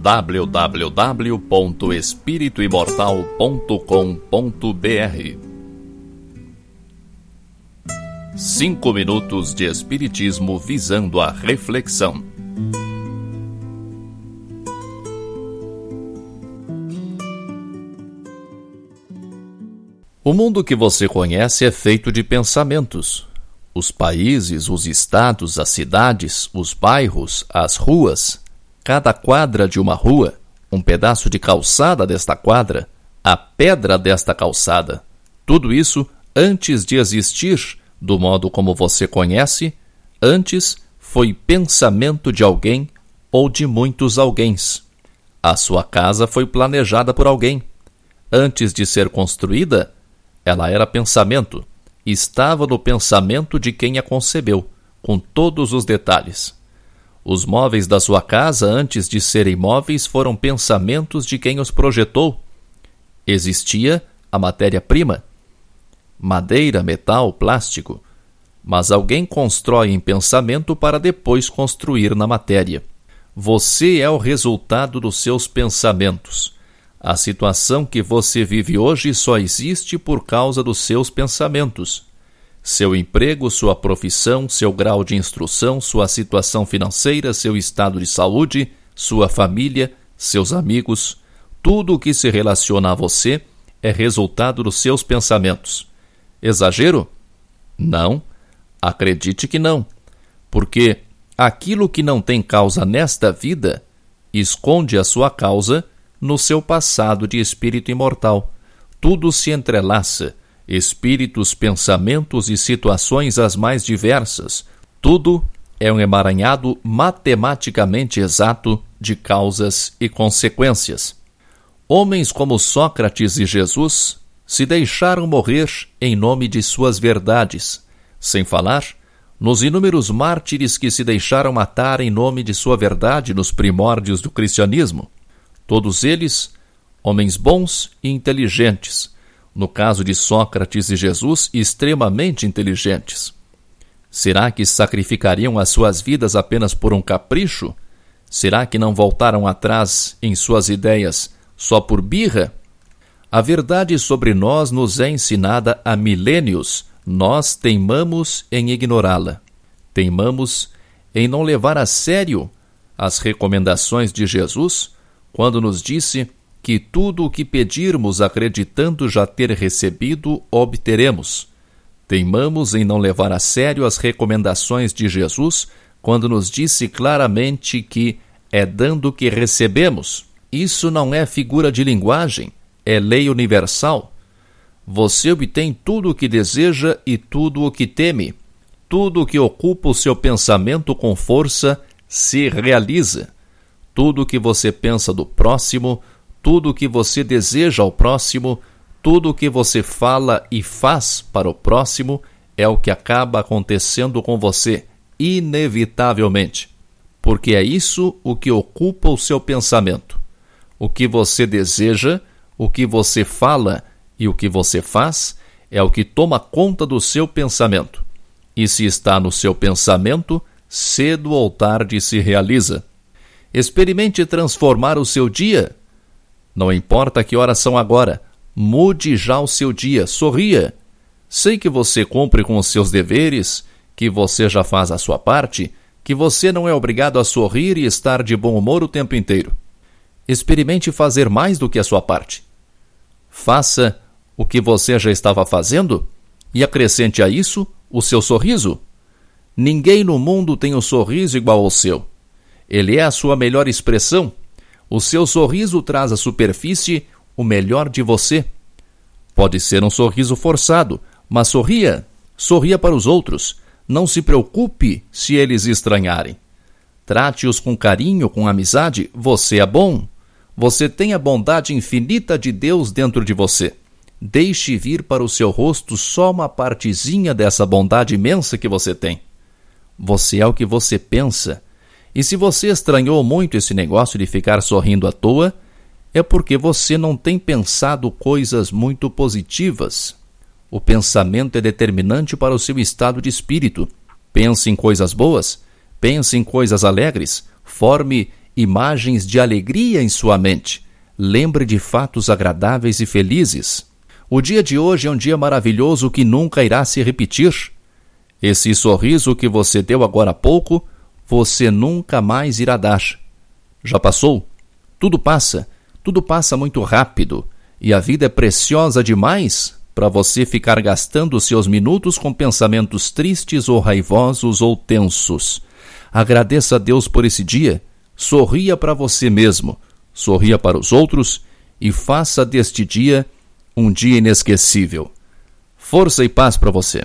www.espirituimortal.com.br Cinco minutos de Espiritismo visando a reflexão. O mundo que você conhece é feito de pensamentos. Os países, os estados, as cidades, os bairros, as ruas, cada quadra de uma rua, um pedaço de calçada desta quadra, a pedra desta calçada. Tudo isso, antes de existir do modo como você conhece, antes foi pensamento de alguém ou de muitos alguéms. A sua casa foi planejada por alguém. Antes de ser construída, ela era pensamento, estava no pensamento de quem a concebeu, com todos os detalhes. Os móveis da sua casa, antes de serem móveis, foram pensamentos de quem os projetou. Existia a matéria-prima, madeira, metal, plástico. Mas alguém constrói em pensamento para depois construir na matéria. Você é o resultado dos seus pensamentos. A situação que você vive hoje só existe por causa dos seus pensamentos. Seu emprego, sua profissão, seu grau de instrução, sua situação financeira, seu estado de saúde, sua família, seus amigos, tudo o que se relaciona a você é resultado dos seus pensamentos. Exagero? Não. Acredite que não. Porque aquilo que não tem causa nesta vida esconde a sua causa no seu passado de espírito imortal. Tudo se entrelaça espíritos, pensamentos e situações as mais diversas. Tudo é um emaranhado matematicamente exato de causas e consequências. Homens como Sócrates e Jesus se deixaram morrer em nome de suas verdades, sem falar nos inúmeros mártires que se deixaram matar em nome de sua verdade nos primórdios do cristianismo. Todos eles, homens bons e inteligentes, no caso de Sócrates e Jesus, extremamente inteligentes. Será que sacrificariam as suas vidas apenas por um capricho? Será que não voltaram atrás em suas ideias só por birra? A verdade sobre nós nos é ensinada há milênios, nós teimamos em ignorá-la. Teimamos em não levar a sério as recomendações de Jesus quando nos disse que tudo o que pedirmos acreditando já ter recebido, obteremos. Teimamos em não levar a sério as recomendações de Jesus quando nos disse claramente que é dando que recebemos. Isso não é figura de linguagem, é lei universal. Você obtém tudo o que deseja e tudo o que teme. Tudo o que ocupa o seu pensamento com força se realiza. Tudo o que você pensa do próximo, tudo o que você deseja ao próximo, tudo o que você fala e faz para o próximo é o que acaba acontecendo com você, inevitavelmente. Porque é isso o que ocupa o seu pensamento. O que você deseja, o que você fala e o que você faz é o que toma conta do seu pensamento. E se está no seu pensamento, cedo ou tarde se realiza. Experimente transformar o seu dia não importa que horas são agora, mude já o seu dia, sorria. Sei que você cumpre com os seus deveres, que você já faz a sua parte, que você não é obrigado a sorrir e estar de bom humor o tempo inteiro. Experimente fazer mais do que a sua parte. Faça o que você já estava fazendo e acrescente a isso o seu sorriso. Ninguém no mundo tem um sorriso igual ao seu. Ele é a sua melhor expressão o seu sorriso traz à superfície o melhor de você. Pode ser um sorriso forçado, mas sorria. Sorria para os outros. Não se preocupe se eles estranharem. Trate-os com carinho, com amizade. Você é bom. Você tem a bondade infinita de Deus dentro de você. Deixe vir para o seu rosto só uma partezinha dessa bondade imensa que você tem. Você é o que você pensa e se você estranhou muito esse negócio de ficar sorrindo à toa, é porque você não tem pensado coisas muito positivas. O pensamento é determinante para o seu estado de espírito. Pense em coisas boas, pense em coisas alegres, forme imagens de alegria em sua mente. Lembre de fatos agradáveis e felizes. O dia de hoje é um dia maravilhoso que nunca irá se repetir. Esse sorriso que você deu agora há pouco, você nunca mais irá dar. Já passou? Tudo passa, tudo passa muito rápido, e a vida é preciosa demais para você ficar gastando seus minutos com pensamentos tristes ou raivosos ou tensos. Agradeça a Deus por esse dia, sorria para você mesmo, sorria para os outros e faça deste dia um dia inesquecível. Força e paz para você